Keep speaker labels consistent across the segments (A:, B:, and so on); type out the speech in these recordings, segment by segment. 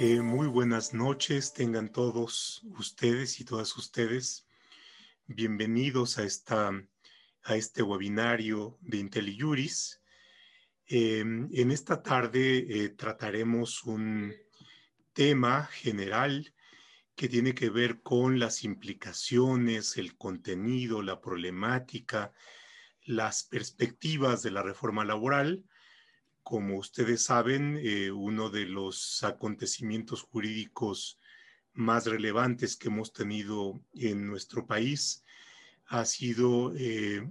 A: Eh, muy buenas noches, tengan todos ustedes y todas ustedes. Bienvenidos a, esta, a este webinario de IntelliJuris. Eh, en esta tarde eh, trataremos un tema general que tiene que ver con las implicaciones, el contenido, la problemática, las perspectivas de la reforma laboral como ustedes saben, eh, uno de los acontecimientos jurídicos más relevantes que hemos tenido en nuestro país ha sido eh,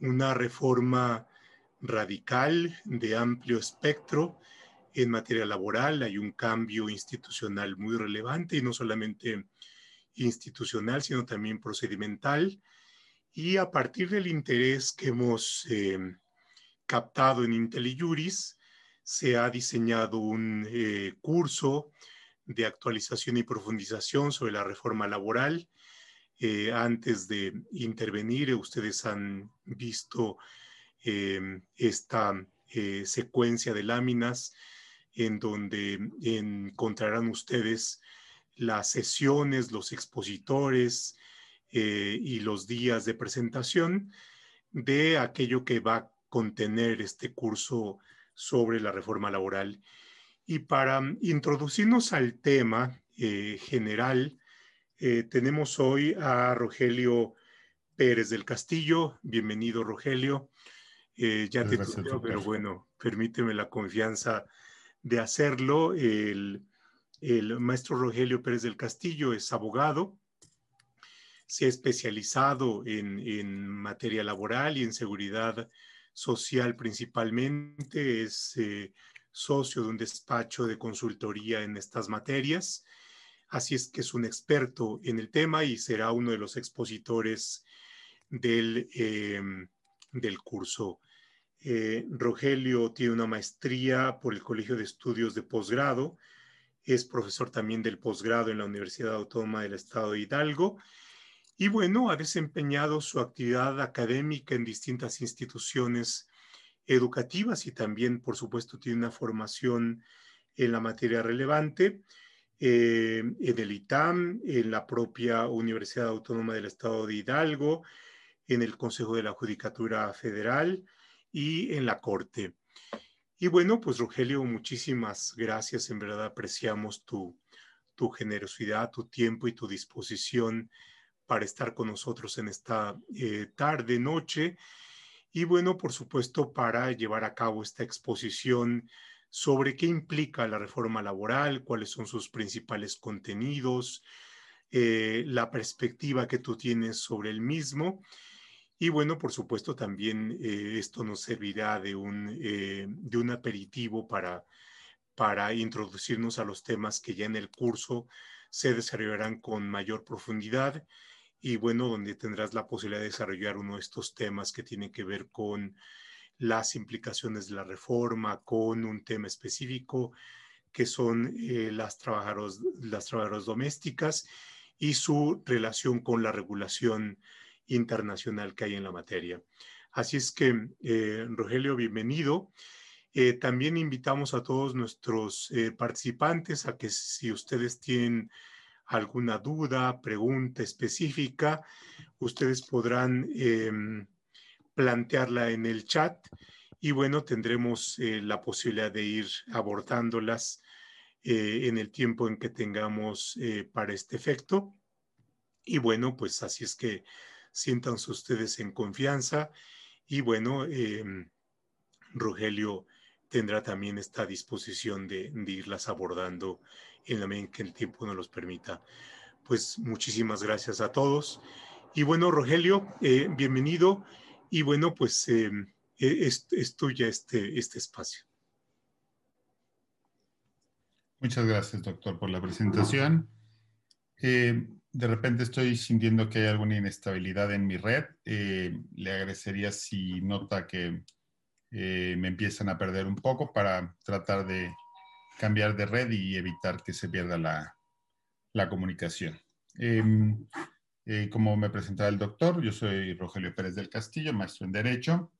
A: una reforma radical de amplio espectro en materia laboral. Hay un cambio institucional muy relevante y no solamente institucional, sino también procedimental. Y a partir del interés que hemos eh, captado en IntelliJuris, se ha diseñado un eh, curso de actualización y profundización sobre la reforma laboral. Eh, antes de intervenir, ustedes han visto em, esta eh, secuencia de láminas en donde encontrarán ustedes las sesiones, los expositores y los días de presentación de aquello que va contener este curso sobre la reforma laboral. Y para introducirnos al tema eh, general, eh, tenemos hoy a Rogelio Pérez del Castillo. Bienvenido, Rogelio. Eh, ya te tuve, pero bueno, permíteme la confianza de hacerlo. El, el maestro Rogelio Pérez del Castillo es abogado, se ha especializado en, en materia laboral y en seguridad social principalmente, es eh, socio de un despacho de consultoría en estas materias, así es que es un experto en el tema y será uno de los expositores del, em, del curso. Eh, Rogelio tiene una maestría por el Colegio de Estudios de Posgrado, es profesor también del posgrado en la Universidad Autónoma del Estado de Hidalgo y bueno, ha desempeñado su actividad académica en distintas instituciones educativas y también, por supuesto, tiene una formación en la materia relevante eh, en el ITAM, en la propia Universidad Autónoma del Estado de Hidalgo, en el Consejo de la Judicatura Federal y en la Corte. Y bueno, pues Rogelio, muchísimas gracias. En verdad apreciamos tu, tu generosidad, tu tiempo y tu disposición para estar con nosotros en esta eh, tarde, noche. Y bueno, por supuesto, para llevar a cabo esta exposición sobre qué implica la reforma laboral, cuáles son sus principales contenidos, eh, la perspectiva que tú tienes sobre el mismo. Y bueno, por supuesto, también eh, esto nos servirá de un, de un aperitivo para, para introducirnos a los temas que ya en el curso se desarrollarán con mayor profundidad y bueno, donde tendrás la posibilidad de desarrollar uno de estos temas que tiene que ver con las implicaciones de la reforma, con un tema específico que son eh, las, trabajadoras, las trabajadoras domésticas y su relación con la regulación internacional que hay en la materia. Así es que, eh, Rogelio, bienvenido. Eh, también invitamos a todos nuestros participantes a que si ustedes tienen alguna duda, pregunta específica, ustedes podrán em, plantearla en el chat y bueno, tendremos eh, la posibilidad de ir abordándolas eh, en el tiempo en que tengamos eh, para este efecto. Y bueno, pues así es que siéntanse ustedes en confianza y bueno, em, Rogelio tendrá también esta disposición de, de irlas abordando en la medida en que el tiempo nos los permita. Pues muchísimas gracias a todos. Y bueno, Rogelio, eh, bienvenido. Y bueno, pues eh, eh, es, tuya este, este espacio.
B: Muchas gracias, doctor, por la presentación. de repente estoy sintiendo que hay alguna inestabilidad en mi red. le agradecería si nota que me empiezan a perder un poco para tratar de cambiar de red y evitar que se pierda la, la comunicación. Em, eh, como me presentaba el doctor, yo soy Rogelio Pérez del Castillo, maestro en Derecho.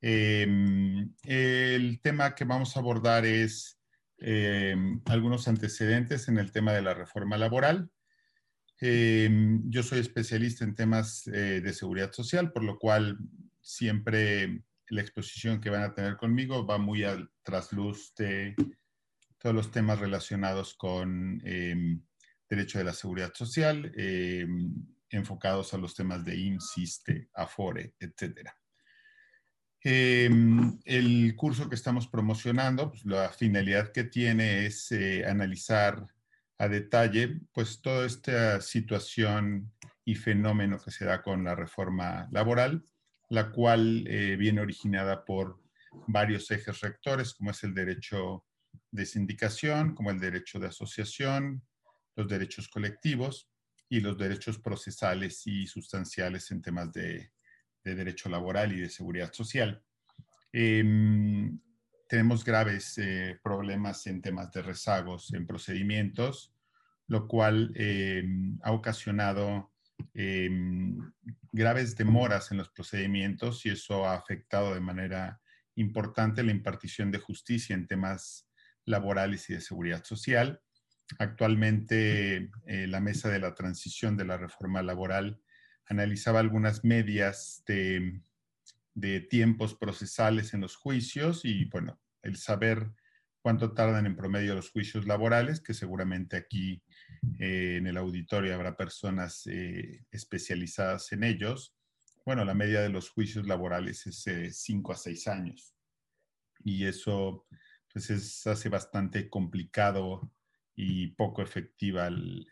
B: Em, el tema que vamos a abordar es algunos antecedentes en el tema de la reforma laboral. yo soy especialista en temas de seguridad social, por lo cual siempre la exposición que van a tener conmigo va muy al trasluz de todos los temas relacionados con eh, derecho de la seguridad social, eh, enfocados a los temas de IMSISTE, AFORE, etc. Eh, el curso que estamos promocionando, pues, la finalidad que tiene es analizar a detalle pues toda esta situación y fenómeno que se da con la reforma laboral la cual eh, viene originada por varios ejes rectores, como es el derecho de sindicación, como el derecho de asociación, los derechos colectivos y los derechos procesales y sustanciales en temas de, derecho laboral y de seguridad social. Em, tenemos graves eh, problemas en temas de rezagos en procedimientos, lo cual em, ha ocasionado Em, graves demoras en los procedimientos y eso ha afectado de manera importante la impartición de justicia en temas laborales y de seguridad social. Actualmente, eh, la mesa de la transición de la reforma laboral analizaba algunas medias de, de tiempos procesales en los juicios y, bueno, el saber cuánto tardan en promedio los juicios laborales, que seguramente aquí eh, en el auditorio habrá personas eh, especializadas en ellos. Bueno, la media de los juicios laborales es 5 a 6 años. Y eso pues es, hace bastante complicado y poco efectiva el,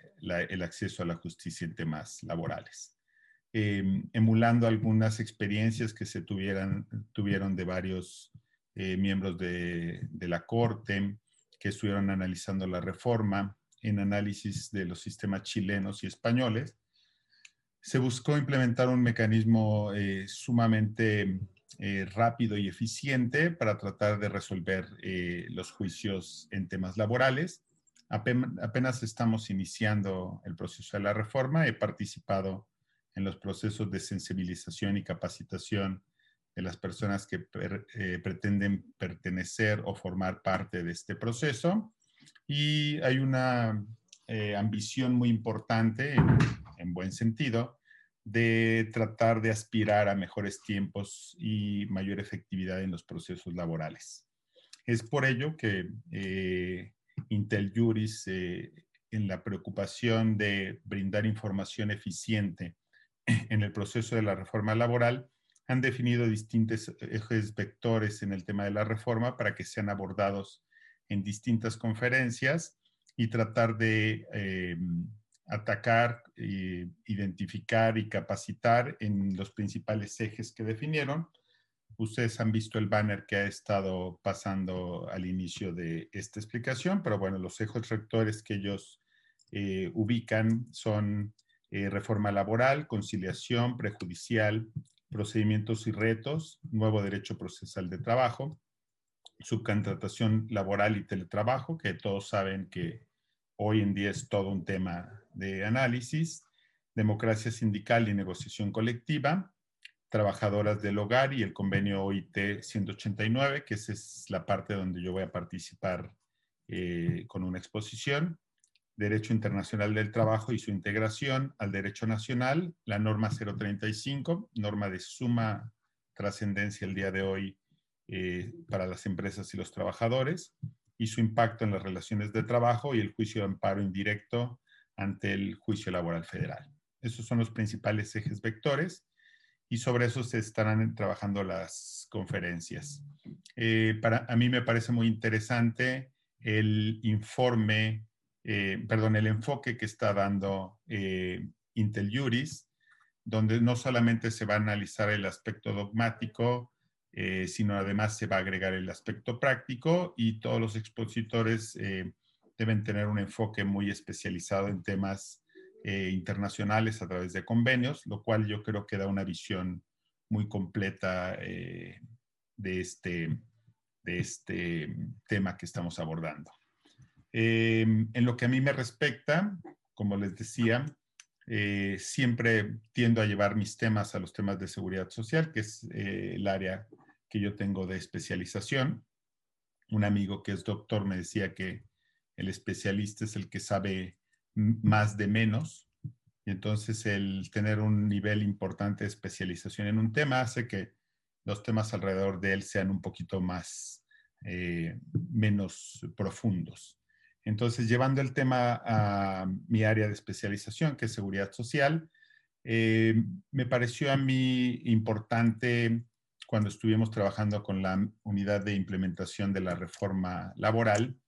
B: acceso a la justicia en temas laborales. Em, emulando algunas experiencias que se tuvieran, tuvieron de varios eh, miembros de, la Corte que estuvieron analizando la reforma en análisis de los sistemas chilenos y españoles. Se buscó implementar un mecanismo eh, sumamente eh, rápido y eficiente para tratar de resolver los juicios en temas laborales. apenas estamos iniciando el proceso de la reforma. He participado en los procesos de sensibilización y capacitación de las personas que eh, pretenden pertenecer o formar parte de este proceso. Y hay una eh, ambición muy importante, en, buen sentido, de tratar de aspirar a mejores tiempos y mayor efectividad en los procesos laborales. Es por ello que eh, Intel Juris, en la preocupación de brindar información eficiente en el proceso de la reforma laboral, han definido distintos ejes vectores en el tema de la reforma para que sean abordados en distintas conferencias y tratar de eh, atacar, identificar y capacitar en los principales ejes que definieron. Ustedes han visto el banner que ha estado pasando al inicio de esta explicación, pero bueno, los ejes rectores que ellos eh, ubican son eh, reforma laboral, conciliación, prejudicial, procedimientos y retos, nuevo derecho procesal de trabajo, subcontratación laboral y teletrabajo, que todos saben que hoy en día es todo un tema de análisis, democracia sindical y negociación colectiva, trabajadoras del hogar y el convenio OIT 189, que esa es la parte donde yo voy a participar eh, con una exposición, Derecho Internacional del Trabajo y su integración al Derecho Nacional, la norma 035, norma de suma trascendencia el día de hoy eh, para las empresas y los trabajadores, y su impacto en las relaciones de trabajo y el juicio de amparo indirecto ante el juicio laboral federal. Esos son los principales ejes vectores y sobre eso se estarán trabajando las conferencias. Eh, para, a mí me parece muy interesante el informe eh, perdón, el enfoque que está dando eh, Intel Juris, donde no solamente se va a analizar el aspecto dogmático, eh, sino además se va a agregar el aspecto práctico y todos los expositores deben tener un enfoque muy especializado en temas internacionales a través de convenios, lo cual yo creo que da una visión muy completa de, este, de este tema que estamos abordando. Em, en lo que a mí me respecta, como les decía, eh, siempre tiendo a llevar mis temas a los temas de seguridad social, que es eh, el área que yo tengo de especialización. un amigo que es doctor me decía que el especialista es el que sabe más de menos. Y entonces el tener un nivel importante de especialización en un tema hace que los temas alrededor de él sean un poquito más, eh, menos profundos. Entonces, llevando el tema a mi área de especialización, que es seguridad social, eh, me pareció a mí importante cuando estuvimos trabajando con la unidad de implementación de la reforma laboral,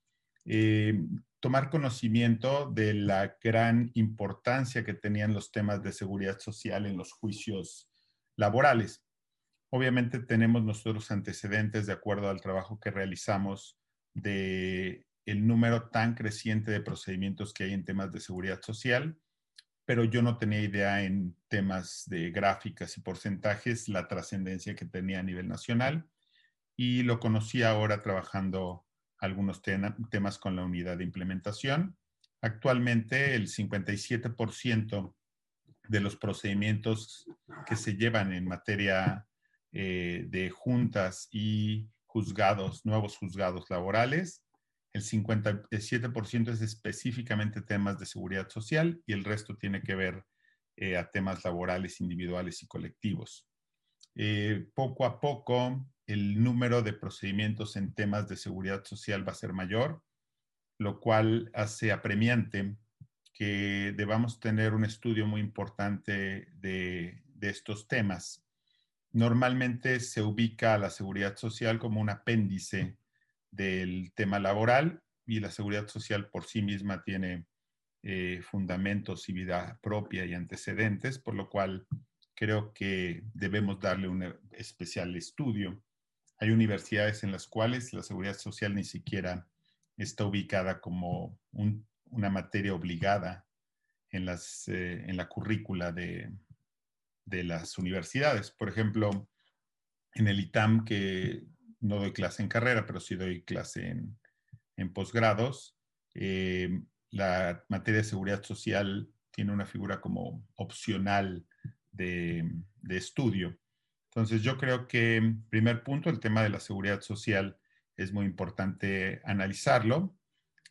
B: eh, tomar conocimiento de la gran importancia que tenían los temas de seguridad social en los juicios laborales. Obviamente tenemos nosotros antecedentes de acuerdo al trabajo que realizamos de el número tan creciente de procedimientos que hay en temas de seguridad social, pero yo no tenía idea en temas de gráficas y porcentajes la trascendencia que tenía a nivel nacional y lo conocí ahora trabajando algunos temas con la unidad de implementación. Actualmente el 57% de los procedimientos que se llevan en materia eh, de juntas y juzgados, nuevos juzgados laborales. El 57% es específicamente temas de seguridad social y el resto tiene que ver eh, a temas laborales individuales y colectivos. Eh, poco a poco, el número de procedimientos en temas de seguridad social va a ser mayor, lo cual hace apremiante que debamos tener un estudio muy importante de, estos temas normalmente se ubica la seguridad social como un apéndice del tema laboral y la seguridad social por sí misma tiene eh, fundamentos y vida propia y antecedentes, por lo cual creo que debemos darle un especial estudio. Hay universidades en las cuales la seguridad social ni siquiera está ubicada como una materia obligada en, eh, en la currícula de, de las universidades. Por ejemplo, en el ITAM, que no doy clase en carrera, pero sí doy clase en, posgrados, eh, la materia de seguridad social tiene una figura como opcional de, estudio. Entonces, yo creo que, primer punto, el tema de la seguridad social es muy importante analizarlo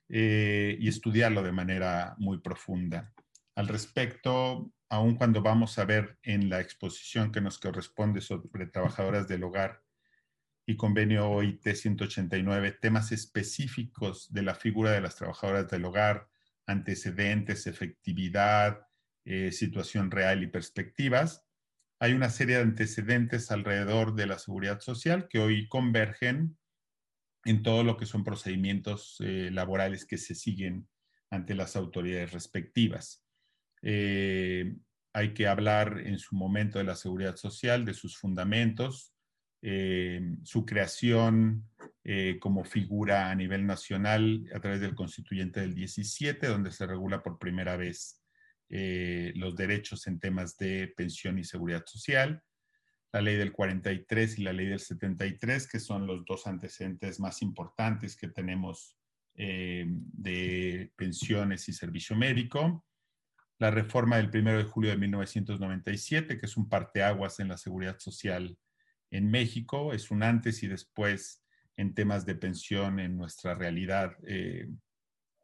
B: eh, y estudiarlo de manera muy profunda. Al respecto, aun cuando vamos a ver en la exposición que nos corresponde sobre trabajadoras del hogar y convenio OIT 189, temas específicos de la figura de las trabajadoras del hogar, antecedentes, efectividad, eh, situación real y perspectivas. Hay una serie de antecedentes alrededor de la seguridad social que hoy convergen en todo lo que son procedimientos eh, laborales que se siguen ante las autoridades respectivas. Eh, hay que hablar en su momento de la seguridad social, de sus fundamentos, eh, su creación como figura a nivel nacional a través del constituyente del 17, donde se regula por primera vez los derechos en temas de pensión y seguridad social, la ley del 43 y la ley del 73, que son los dos antecedentes más importantes que tenemos de pensiones y servicio médico la reforma del 1 de julio de 1997, que es un parteaguas en la seguridad social en México, es un antes y después en temas de pensión en nuestra realidad eh,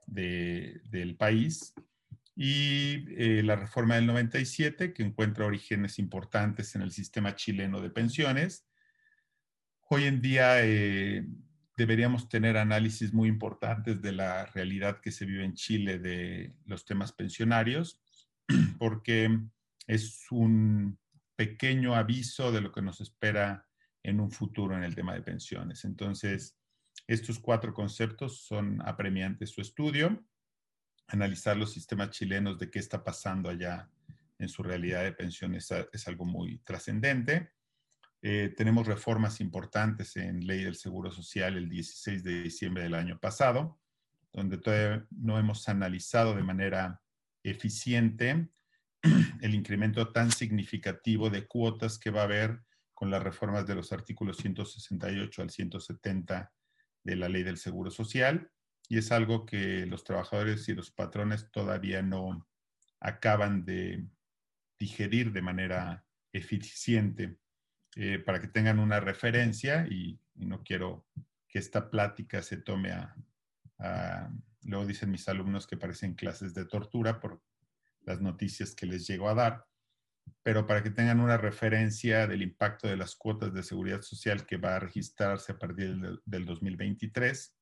B: del país. Y eh, la reforma del 97, que encuentra orígenes importantes en el sistema chileno de pensiones. Hoy en día eh, deberíamos tener análisis muy importantes de la realidad que se vive en Chile de los temas pensionarios porque es un pequeño aviso de lo que nos espera en un futuro en el tema de pensiones. Entonces, estos cuatro conceptos son apremiantes su estudio, analizar los sistemas chilenos de qué está pasando allá en su realidad de pensiones es, algo muy trascendente. Eh, tenemos reformas importantes en ley del Seguro Social el 16 de diciembre del año pasado, donde todavía no hemos analizado de manera eficiente el incremento tan significativo de cuotas que va a haber con las reformas de los artículos 168 al 170 de la ley del Seguro Social. Y es algo que los trabajadores y los patrones todavía no acaban de digerir de manera eficiente eh, para que tengan una referencia y, no quiero que esta plática se tome a, luego dicen mis alumnos que parecen clases de tortura por las noticias que les llego a dar, pero para que tengan una referencia del impacto de las cuotas de seguridad social que va a registrarse a partir del 2023,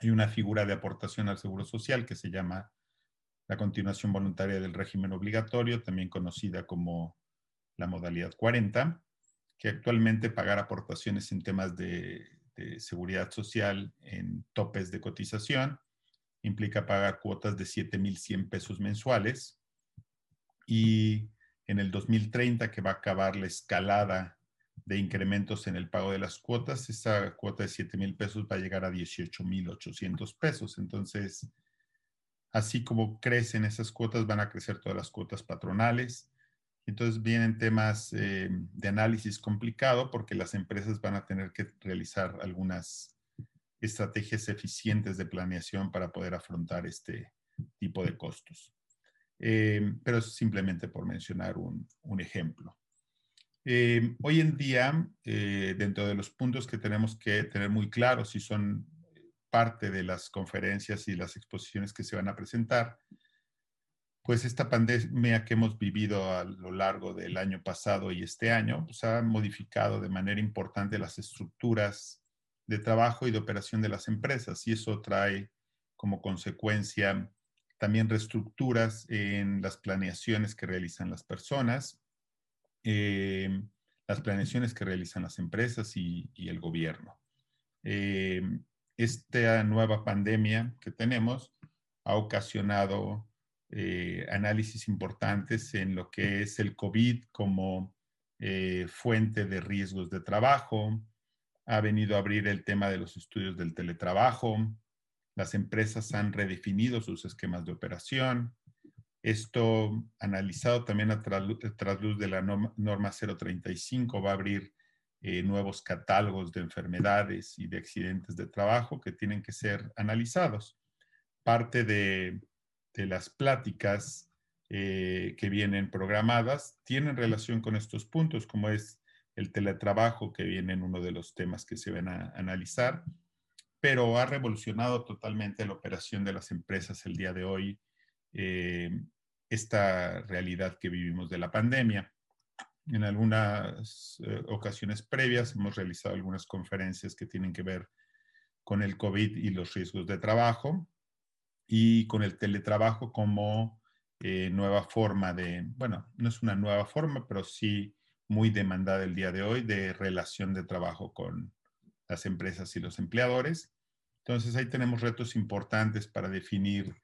B: hay una figura de aportación al seguro social que se llama la continuación voluntaria del régimen obligatorio, también conocida como la modalidad 40, que actualmente pagar aportaciones en temas de, seguridad social en topes de cotización implica pagar cuotas de 7.100 pesos mensuales. Y en el 2030 que va a acabar la escalada de incrementos en el pago de las cuotas, esa cuota de 7.000 pesos va a llegar a 18.800 pesos. Entonces, así como crecen esas cuotas, van a crecer todas las cuotas patronales. Entonces vienen temas eh, de análisis complicado porque las empresas van a tener que realizar algunas estrategias eficientes de planeación para poder afrontar este tipo de costos. Eh, pero es simplemente por mencionar un, ejemplo. Eh, hoy en día, dentro de los puntos que tenemos que tener muy claros y son parte de las conferencias y las exposiciones que se van a presentar, pues esta pandemia que hemos vivido a lo largo del año pasado y este año, pues ha modificado de manera importante las estructuras de trabajo y de operación de las empresas y eso trae como consecuencia también reestructuras en las planeaciones que realizan las personas, eh, las planeaciones que realizan las empresas y, el gobierno. Eh, esta nueva pandemia que tenemos ha ocasionado eh, análisis importantes en lo que es el COVID como fuente de riesgos de trabajo, ha venido a abrir el tema de los estudios del teletrabajo, las empresas han redefinido sus esquemas de operación. Esto, analizado también a través luz de la norma 035, va a abrir eh, nuevos catálogos de enfermedades y de accidentes de trabajo que tienen que ser analizados. Parte de, las pláticas eh, que vienen programadas tienen relación con estos puntos, como es el teletrabajo, que viene en uno de los temas que se van a analizar, pero ha revolucionado totalmente la operación de las empresas el día de hoy, eh, esta realidad que vivimos de la pandemia. En algunas eh, ocasiones previas hemos realizado algunas conferencias que tienen que ver con el COVID y los riesgos de trabajo y con el teletrabajo como eh, nueva forma de, bueno, no es una nueva forma, pero sí muy demandada el día de hoy de relación de trabajo con las empresas y los empleadores. Entonces ahí tenemos retos importantes para definir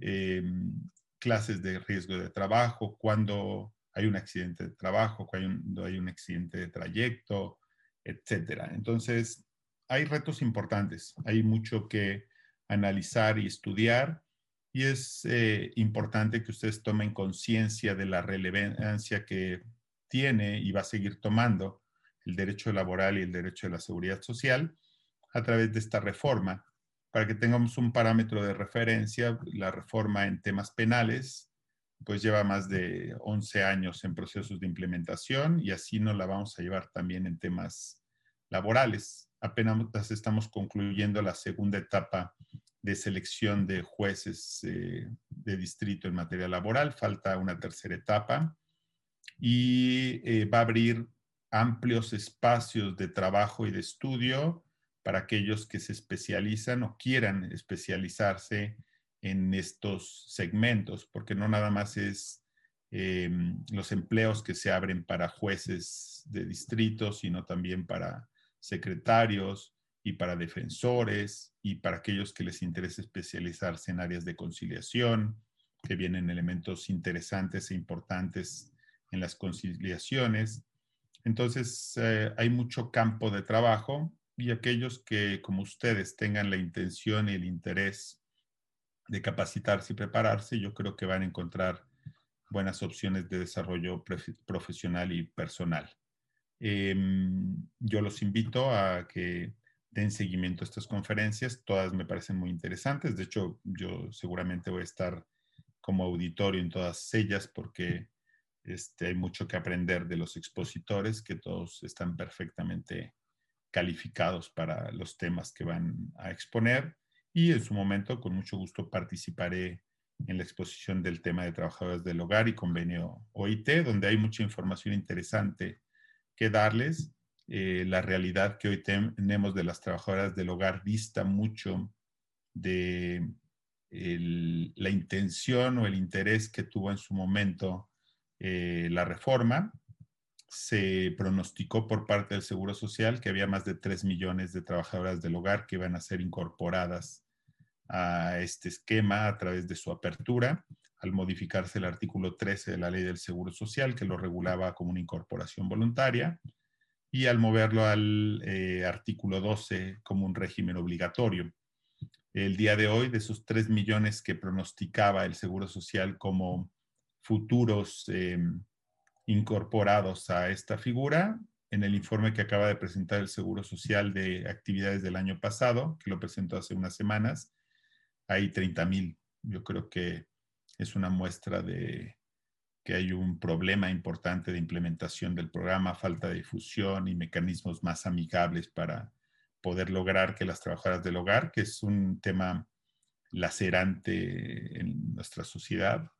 B: em, clases de riesgo de trabajo, cuándo hay un accidente de trabajo, cuando hay un accidente de trayecto, etcétera. Entonces, hay retos importantes, hay mucho que analizar y estudiar y es eh, importante que ustedes tomen conciencia de la relevancia que tiene y va a seguir tomando el derecho laboral y el derecho de la seguridad social a través de esta reforma, para que tengamos un parámetro de referencia, la reforma en temas penales, pues lleva más de 11 años en procesos de implementación y así nos la vamos a llevar también en temas laborales. Apenas estamos concluyendo la segunda etapa de selección de jueces eh, de distrito en materia laboral, falta una tercera etapa y eh, va a abrir amplios espacios de trabajo y de estudio para aquellos que se especializan o quieran especializarse en estos segmentos, porque no nada más es em, los empleos que se abren para jueces de distrito, sino también para secretarios y para defensores y para aquellos que les interesa especializarse en áreas de conciliación, que vienen elementos interesantes e importantes en las conciliaciones. Entonces, eh, hay mucho campo de trabajo y aquellos que, como ustedes, tengan la intención y el interés de capacitarse y prepararse, yo creo que van a encontrar buenas opciones de desarrollo profesional y personal. Em, yo los invito a que den seguimiento a estas conferencias, todas me parecen muy interesantes, de hecho yo seguramente voy a estar como auditorio en todas ellas porque este, hay mucho que aprender de los expositores que todos están perfectamente calificados para los temas que van a exponer y en su momento con mucho gusto participaré en la exposición del tema de trabajadoras del hogar y convenio OIT, donde hay mucha información interesante que darles. Eh, la realidad que hoy tenemos de las trabajadoras del hogar dista mucho de la intención o el interés que tuvo en su momento eh, la reforma. Se pronosticó por parte del Seguro Social que había más de 3 millones de trabajadoras del hogar que iban a ser incorporadas a este esquema a través de su apertura, al modificarse el artículo 13 de la ley del Seguro Social, que lo regulaba como una incorporación voluntaria, y al moverlo al eh, artículo 12 como un régimen obligatorio. El día de hoy, de esos 3 millones que pronosticaba el Seguro Social como futuros em, incorporados a esta figura, en el informe que acaba de presentar el Seguro Social de actividades del año pasado, que lo presentó hace unas semanas, hay 30 mil. Yo creo que es una muestra de que hay un problema importante de implementación del programa, falta de difusión y mecanismos más amigables para poder lograr que las trabajadoras del hogar, que es un tema lacerante en nuestra sociedad,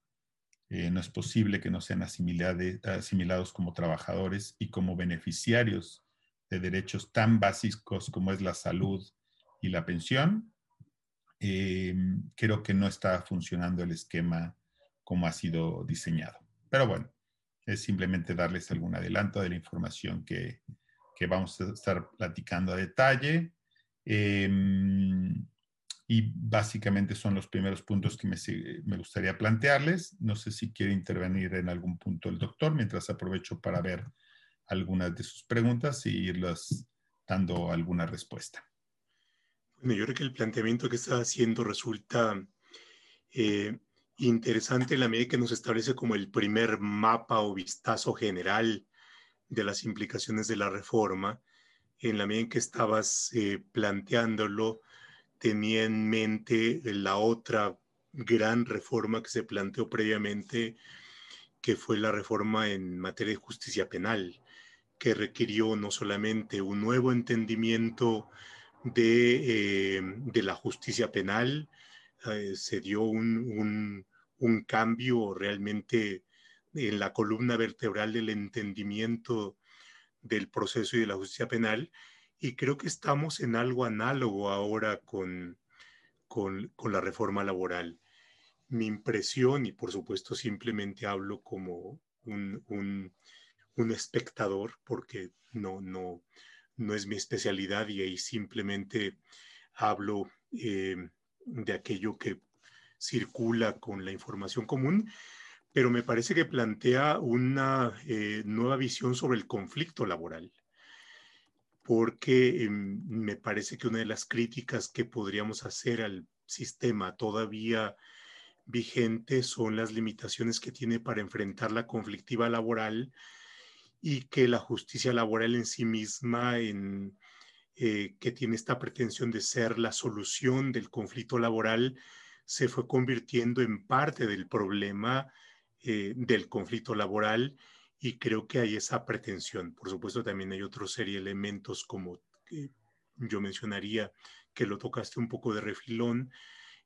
B: eh, no es posible que no sean asimilados como trabajadores y como beneficiarios de derechos tan básicos como es la salud y la pensión, eh, creo que no está funcionando el esquema como ha sido diseñado. Pero bueno, es simplemente darles algún adelanto de la información que, que vamos a estar platicando a detalle. Em, y básicamente son los primeros puntos que me, me, gustaría plantearles. No sé si quiere intervenir en algún punto el doctor, mientras aprovecho para ver algunas de sus preguntas y irles dando alguna respuesta.
A: Bueno, yo creo que el planteamiento que está haciendo resulta eh, interesante en la medida que nos establece como el primer mapa o vistazo general de las implicaciones de la reforma. En la medida en que estabas eh, planteándolo, tenía en mente la otra gran reforma que se planteó previamente, que fue la reforma en materia de justicia penal, que requirió no solamente un nuevo entendimiento eh, de, la justicia penal. Eh, se dio un, cambio realmente en la columna vertebral del entendimiento del proceso y de la justicia penal. Y creo que estamos en algo análogo ahora con, con, la reforma laboral. Mi impresión, y por supuesto simplemente hablo como un, un, espectador, porque no, no, no es mi especialidad y ahí simplemente hablo eh, de aquello que circula con la información común, pero me parece que plantea una eh, nueva visión sobre el conflicto laboral, porque em, me parece que una de las críticas que podríamos hacer al sistema todavía vigente son las limitaciones que tiene para enfrentar la conflictiva laboral y que la justicia laboral en sí misma, eh, que tiene esta pretensión de ser la solución del conflicto laboral, se fue convirtiendo en parte del problema eh, del conflicto laboral y creo que hay esa pretensión. Por supuesto, también hay otra serie de elementos como yo mencionaría que lo tocaste un poco de refilón,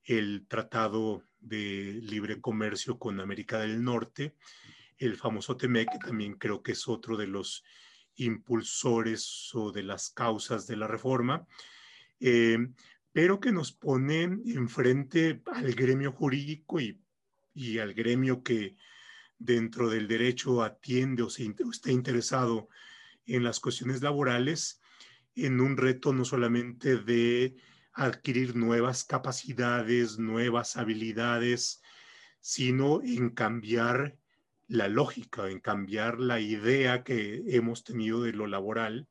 A: el Tratado de Libre Comercio con América del Norte, el famoso TEMEC, que también creo que es otro de los impulsores o de las causas de la reforma, eh, pero que nos pone enfrente al gremio jurídico y, al gremio que dentro del derecho atiende o, se, está interesado en las cuestiones laborales, en un reto no solamente de adquirir nuevas capacidades, nuevas habilidades, sino en cambiar la lógica, en cambiar la idea que hemos tenido de lo laboral.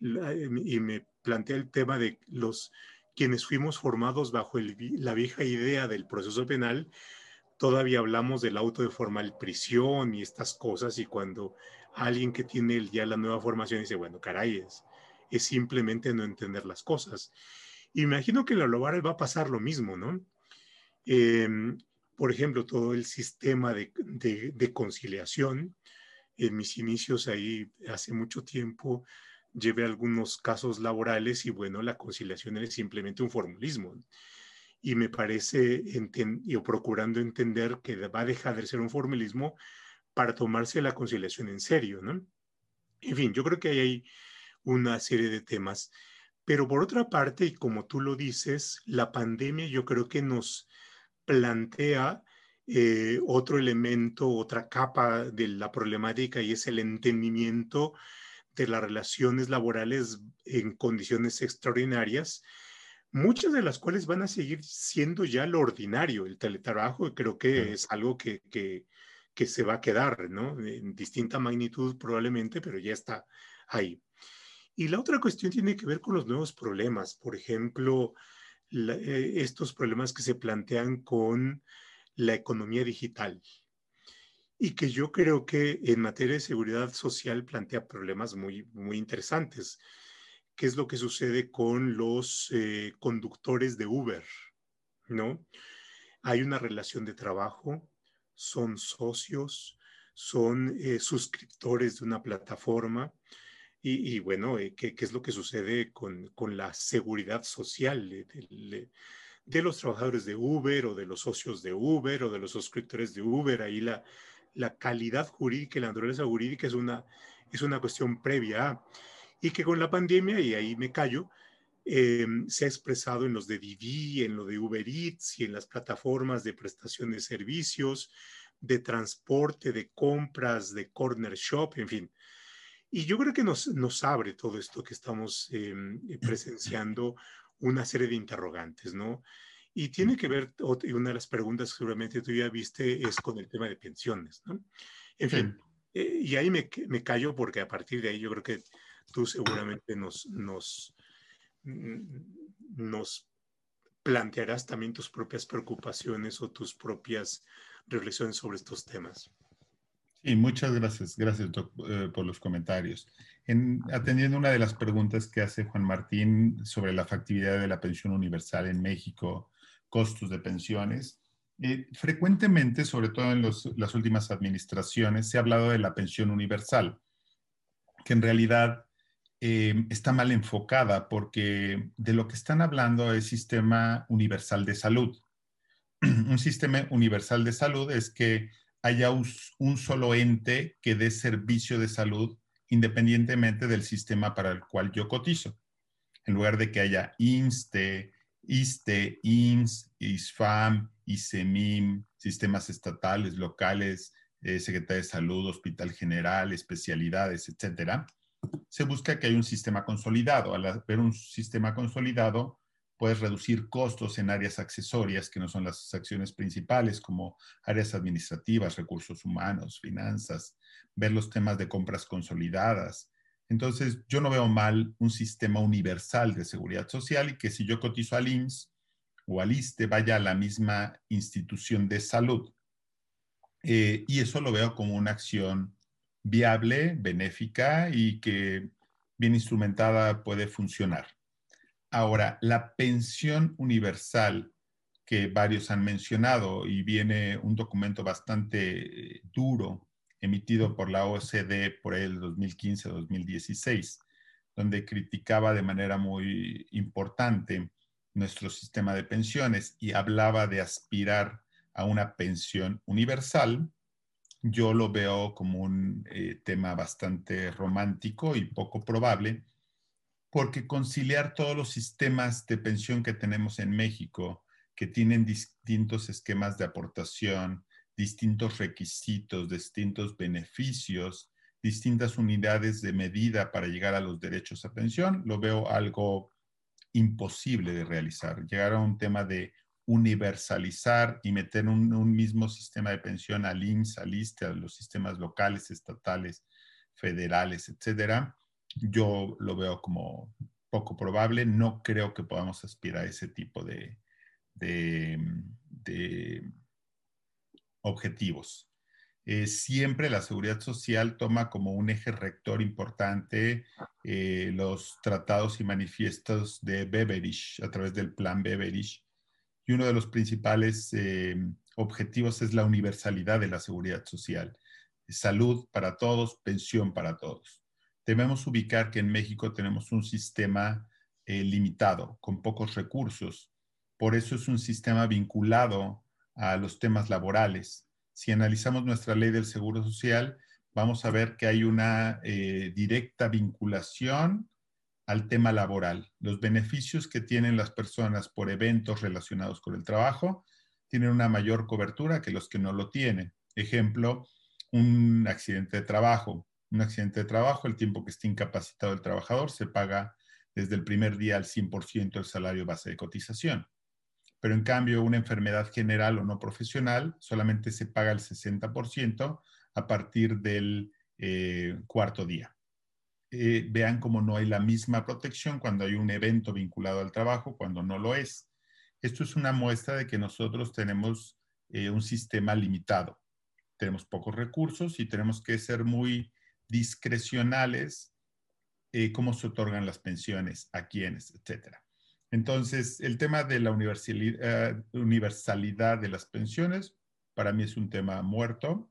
A: y me plantea el tema de los quienes fuimos formados bajo la vieja idea del proceso penal, todavía hablamos del auto de formal prisión y estas cosas, y cuando alguien que tiene ya la nueva formación dice, bueno, caray, es, es simplemente no entender las cosas. Imagino que en la laboral va a pasar lo mismo, ¿no? Em, por ejemplo, todo el sistema de, conciliación. En mis inicios ahí, hace mucho tiempo, lleve a algunos casos laborales y bueno, la conciliación es simplemente un formulismo. Y me parece, procurando entender que va a dejar de ser un formulismo para tomarse la conciliación en serio, ¿no? En fin, yo creo que hay una serie de temas. Pero por otra parte, y como tú lo dices, la pandemia yo creo que nos plantea eh, otro elemento, otra capa de la problemática y es el entendimiento de las relaciones laborales en condiciones extraordinarias, muchas de las cuales van a seguir siendo ya lo ordinario. El teletrabajo creo que es algo que, que, que se va a quedar, ¿no? En distinta magnitud probablemente, pero ya está ahí. Y la otra cuestión tiene que ver con los nuevos problemas, por ejemplo, eh, estos problemas que se plantean con la economía digital y que yo creo que en materia de seguridad social plantea problemas muy, muy interesantes. ¿Qué es lo que sucede con los eh, conductores de Uber? ¿No? Hay una relación de trabajo, son socios, son eh, suscriptores de una plataforma, y, bueno, eh, ¿qué, es lo que sucede con, la seguridad social de, los trabajadores de Uber o de los socios de Uber o de los suscriptores de Uber? Ahí la, la calidad jurídica y la naturaleza jurídica es una, es una cuestión previa. Y que con la pandemia, y ahí me callo, em, se ha expresado en los de Didi, en lo de Uber Eats y en las plataformas de prestación de servicios, de transporte, de compras, de corner shop, en fin. Y yo creo que nos, nos abre todo esto que estamos eh, presenciando una serie de interrogantes, ¿no? Y tiene que ver, una de las preguntas que seguramente tú ya viste es con el tema de pensiones, ¿no? En fin, eh, y ahí me, me callo porque a partir de ahí yo creo que tú seguramente nos, nos, nos plantearás también tus propias preocupaciones o tus propias reflexiones sobre estos temas.
B: Sí, muchas gracias. Gracias, eh, por los comentarios. En, atendiendo una de las preguntas que hace Juan Martín sobre la factibilidad de la pensión universal en México, costos de pensiones, eh, frecuentemente, sobre todo en las últimas administraciones, se ha hablado de la pensión universal, que en realidad eh, está mal enfocada porque de lo que están hablando es sistema universal de salud. Un sistema universal de salud es que haya un, solo ente que dé servicio de salud independientemente del sistema para el cual yo cotizo. En lugar de que haya INSTE, ISTE, INS, ISFAM, ISEMIM, sistemas estatales, locales, eh, Secretaría de Salud, Hospital General, especialidades, etcétera, se busca que haya un sistema consolidado. Al haber un sistema consolidado, puedes reducir costos en áreas accesorias que no son las acciones principales, como áreas administrativas, recursos humanos, finanzas, ver los temas de compras consolidadas. Entonces, yo no veo mal un sistema universal de seguridad social y que si yo cotizo al IMSS o al ISTE, vaya a la misma institución de salud. Eh, y eso lo veo como una acción viable, benéfica y que bien instrumentada puede funcionar. Ahora, la pensión universal que varios han mencionado y viene un documento bastante eh, duro emitido por la OCDE por el 2015-2016, donde criticaba de manera muy importante nuestro sistema de pensiones y hablaba de aspirar a una pensión universal, yo lo veo como un eh, tema bastante romántico y poco probable, porque conciliar todos los sistemas de pensión que tenemos en México, que tienen distintos esquemas de aportación, distintos requisitos, distintos beneficios, distintas unidades de medida para llegar a los derechos a pensión, lo veo algo imposible de realizar. Llegar a un tema de universalizar y meter un, mismo sistema de pensión al IMSS, al ISTE, a los sistemas locales, estatales, federales, etcétera, yo lo veo como poco probable. No creo que podamos aspirar a ese tipo de, objetivos. Eh, siempre la seguridad social toma como un eje rector importante eh, los tratados y manifiestos de Beveridge a través del plan Beveridge. Y uno de los principales eh, objetivos es la universalidad de la seguridad social. Salud para todos, pensión para todos. debemos ubicar que en México tenemos un sistema eh, limitado, con pocos recursos. Por eso es un sistema vinculado a los temas laborales. Si analizamos nuestra ley del Seguro Social, vamos a ver que hay una eh, directa vinculación al tema laboral. Los beneficios que tienen las personas por eventos relacionados con el trabajo tienen una mayor cobertura que los que no lo tienen. Ejemplo, un accidente de trabajo. Un accidente de trabajo, el tiempo que esté incapacitado el trabajador, se paga desde el primer día al 100% del salario base de cotización. Pero en cambio, una enfermedad general o no profesional solamente se paga el 60% a partir del eh, cuarto día. Eh, vean cómo no hay la misma protección cuando hay un evento vinculado al trabajo, cuando no lo es. Esto es una muestra de que nosotros tenemos eh, un sistema limitado. Tenemos pocos recursos y tenemos que ser muy discrecionales eh, cómo se otorgan las pensiones, a quiénes, etcétera. Entonces, el tema de la universalidad, universalidad de las pensiones para mí es un tema muerto.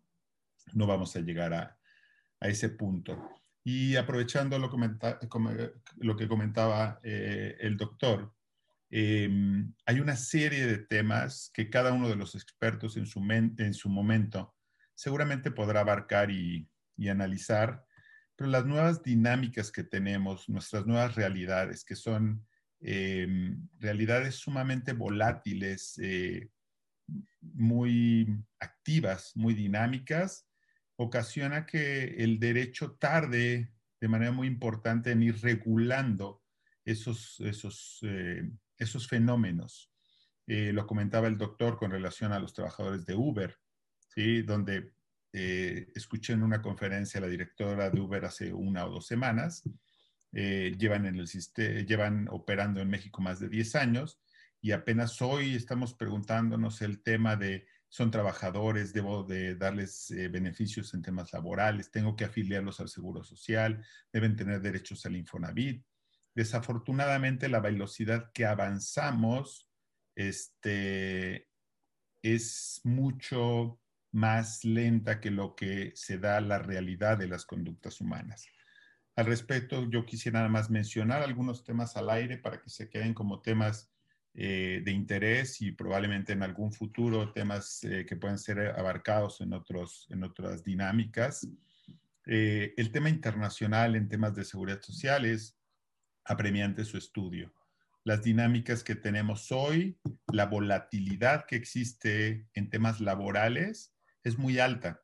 B: No vamos a llegar a, a ese punto. Y aprovechando lo, que comentaba eh, el doctor, em, hay una serie de temas que cada uno de los expertos en su, en su momento seguramente podrá abarcar y, y, analizar, pero las nuevas dinámicas que tenemos, nuestras nuevas realidades, que son em, realidades sumamente volátiles, eh, muy activas, muy dinámicas, ocasiona que el derecho tarde de manera muy importante en ir regulando esos, esos, eh, esos fenómenos. Eh, lo comentaba el doctor con relación a los trabajadores de Uber, ¿sí? donde eh, escuché en una conferencia a la directora de Uber hace una o dos semanas. llevan, en el llevan operando en México más de 10 años y apenas hoy estamos preguntándonos el tema de son trabajadores, debo de darles eh, beneficios en temas laborales, tengo que afiliarlos al Seguro Social, deben tener derechos al Infonavit. Desafortunadamente, la velocidad que avanzamos este, es mucho más lenta que lo que se da la realidad de las conductas humanas. Al respecto, yo quisiera nada más mencionar algunos temas al aire para que se queden como temas eh, de interés y probablemente en algún futuro temas eh, que pueden ser abarcados en, otros, en otras dinámicas. Eh, el tema internacional en temas de seguridad social es apremiante su estudio. Las dinámicas que tenemos hoy, la volatilidad que existe en temas laborales es muy alta.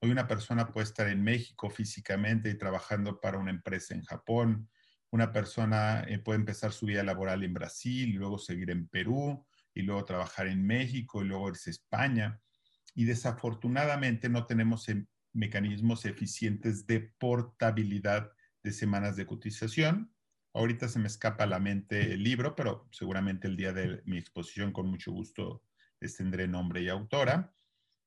B: Hoy una persona puede estar en México físicamente y trabajando para una empresa en Japón, una persona eh, puede empezar su vida laboral en Brasil luego seguir en Perú y luego trabajar en México y luego irse a España. Y desafortunadamente no tenemos em, mecanismos eficientes de portabilidad de semanas de cotización. Ahorita se me escapa a la mente el libro, pero seguramente el día de mi exposición con mucho gusto les tendré nombre y autora.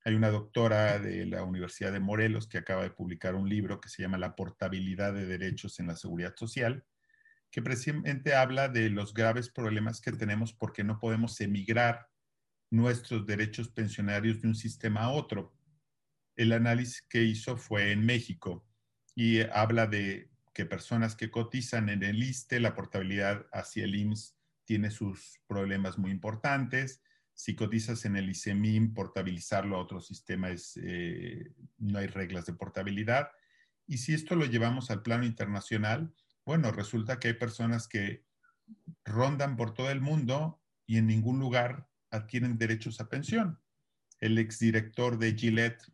B: Hay una doctora de la Universidad de Morelos que acaba de publicar un libro que se llama La portabilidad de derechos en la seguridad social que precisamente habla de los graves problemas que tenemos porque no podemos emigrar nuestros derechos pensionarios de un sistema a otro. El análisis que hizo fue en México y habla de que personas que cotizan en el ISTE, la portabilidad hacia el IMSS tiene sus problemas muy importantes. Si cotizas en el ISEMIM, portabilizarlo a otro sistema es, eh, no hay reglas de portabilidad. Y si esto lo llevamos al plano internacional, bueno, resulta que hay personas que rondan por todo el mundo y en ningún lugar adquieren derechos a pensión. El exdirector de Gillette,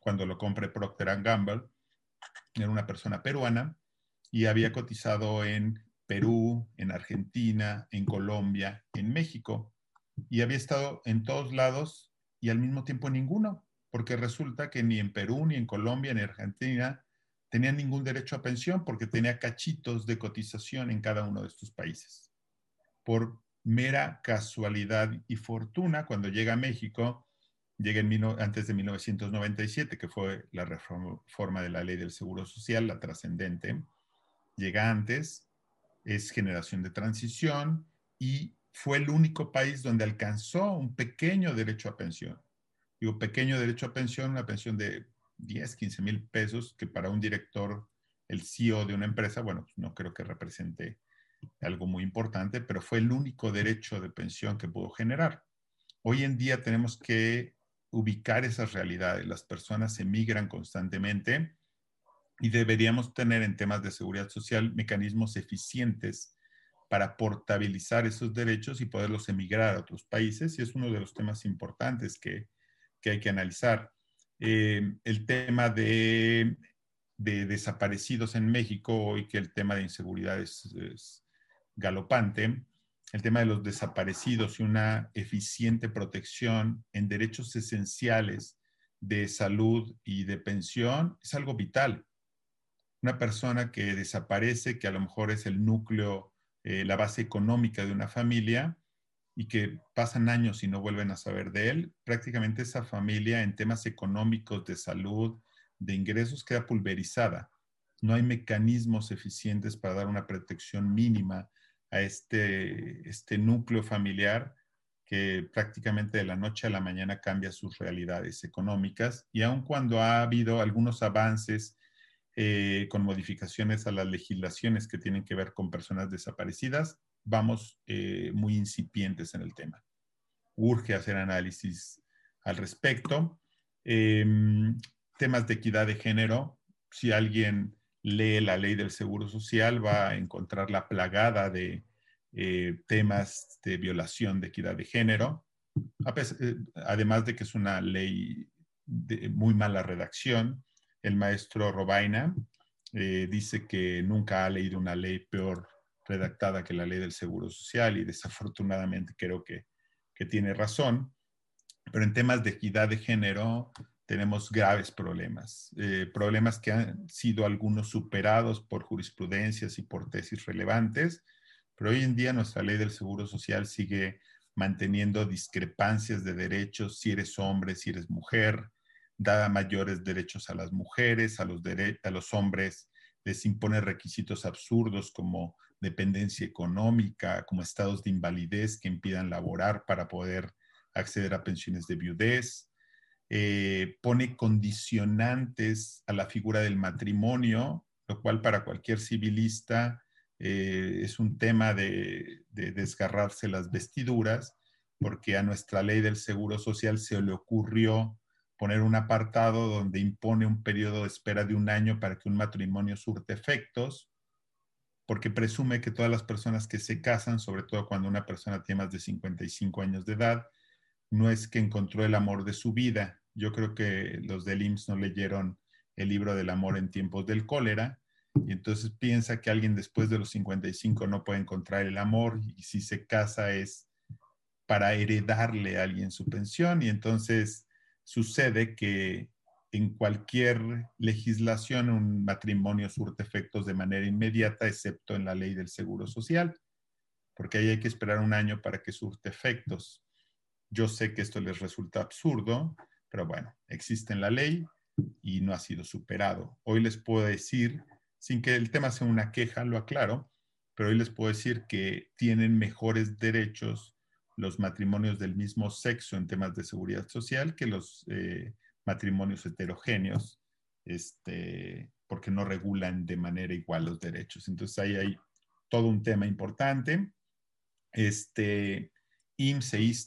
B: cuando lo compré Procter Gamble, era una persona peruana y había cotizado en Perú, en Argentina, en Colombia, en México y había estado en todos lados y al mismo tiempo en ninguno, porque resulta que ni en Perú, ni en Colombia, ni en Argentina tenía ningún derecho a pensión porque tenía cachitos de cotización en cada uno de estos países. Por mera casualidad y fortuna, cuando llega a México, llega en, antes de 1997, que fue la reforma de la ley del Seguro Social, la trascendente, llega antes, es generación de transición y fue el único país donde alcanzó un pequeño derecho a pensión. Digo, pequeño derecho a pensión, una pensión de 10, 15 mil pesos, que para un director el CEO de una empresa, bueno, no creo que represente algo muy importante, pero fue el único derecho de pensión que pudo generar. Hoy en día tenemos que ubicar esas realidades. Las personas emigran constantemente y deberíamos tener en temas de seguridad social mecanismos eficientes para portabilizar esos derechos y poderlos emigrar a otros países. Y es uno de los temas importantes que, hay que analizar. Eh, el tema de, desaparecidos en México, hoy que el tema de inseguridad es galopante, el tema de los desaparecidos y una eficiente protección en derechos esenciales de salud y de pensión es algo vital. Una persona que desaparece, que a lo mejor es el núcleo, eh, la base económica de una familia y que pasan años y no vuelven a saber de él, prácticamente esa familia en temas económicos, de salud, de ingresos queda pulverizada. No hay mecanismos eficientes para dar una protección mínima a este, este núcleo familiar que prácticamente de la noche a la mañana cambia sus realidades económicas y aun cuando ha habido algunos avances eh, con modificaciones a las legislaciones que tienen que ver con personas desaparecidas, vamos eh, muy incipientes en el tema. Urge hacer análisis al respecto. Em, temas de equidad de género, si alguien lee la ley del Seguro Social, va a encontrar la plagada de eh, temas de violación de equidad de género, eh, además de que es una ley de muy mala redacción. El maestro Robaina dice que nunca ha leído una ley peor redactada que la ley del Seguro Social y desafortunadamente creo que, que tiene razón. Pero en temas de equidad de género, tenemos graves problemas, eh, problemas que han sido algunos superados por jurisprudencias y por tesis relevantes, pero hoy en día nuestra ley del Seguro Social sigue manteniendo discrepancias de derechos si eres hombre, si eres mujer, da mayores derechos a las mujeres, a los, a los hombres, les impone requisitos absurdos como dependencia económica, como estados de invalidez que impidan laborar para poder acceder a pensiones de viudez, eh, pone condicionantes a la figura del matrimonio, lo cual para cualquier civilista eh, es un tema de, desgarrarse las vestiduras, porque a nuestra ley del Seguro Social se le ocurrió poner un apartado donde impone un periodo de espera de un año para que un matrimonio surte efectos, porque presume que todas las personas que se casan, sobre todo cuando una persona tiene más de 55 años de edad, no es que encontró el amor de su vida. Yo creo que los del IMSS no leyeron el libro del amor en tiempos del cólera y entonces piensa que alguien después de los 55 no puede encontrar el amor y si se casa es para heredarle a alguien su pensión y entonces sucede que en cualquier legislación un matrimonio surte efectos de manera inmediata, excepto en la ley del Seguro Social, porque ahí hay que esperar un año para que surte efectos. Yo sé que esto les resulta absurdo, pero bueno, existe en la ley y no ha sido superado. Hoy les puedo decir, sin que el tema sea una queja, lo aclaro, pero hoy les puedo decir que tienen mejores derechos los matrimonios del mismo sexo en temas de seguridad social que los eh, matrimonios heterogéneos, este, porque no regulan de manera igual los derechos. Entonces ahí hay todo un tema importante. Este, IMSS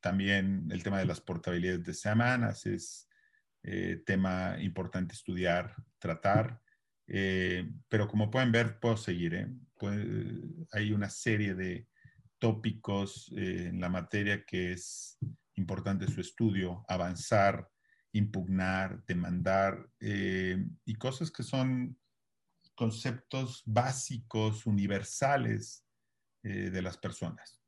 B: también el tema de las portabilidades de semanas es eh, tema importante estudiar, tratar. Eh, pero como pueden ver, puedo seguir. ¿eh? hay una serie de tópicos en la materia que es importante su estudio, avanzar, impugnar, demandar y cosas que son conceptos básicos, universales de las personas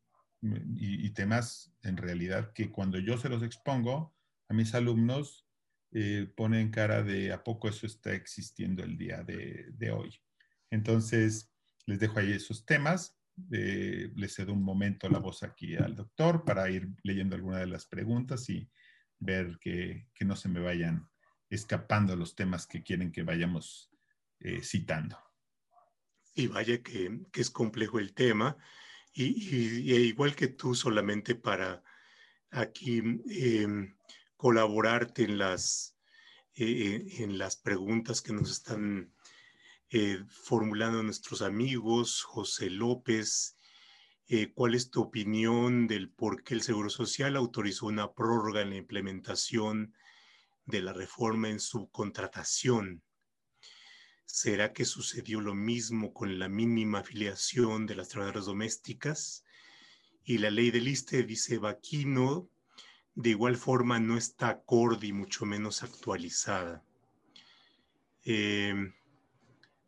B: y, temas en realidad que cuando yo se los expongo a mis alumnos eh, ponen cara de a poco eso está existiendo el día de, hoy. Entonces, les dejo ahí esos temas. Eh, les cedo un momento la voz aquí al doctor para ir leyendo algunas de las preguntas y ver que, no se me vayan escapando los temas que quieren que vayamos eh, citando.
A: Y vaya que, que, es complejo el tema y, igual que tú, solamente para aquí em, colaborarte en las, eh, en las preguntas que nos están eh, formulando nuestros amigos, José López, eh, ¿cuál es tu opinión del por qué el Seguro Social autorizó una prórroga en la implementación de la reforma en subcontratación? ¿Será que sucedió lo mismo con la mínima afiliación de las trabajadoras domésticas? Y la ley del ISTE, dice Vaquino, de igual forma no está acorde y mucho menos actualizada. Em,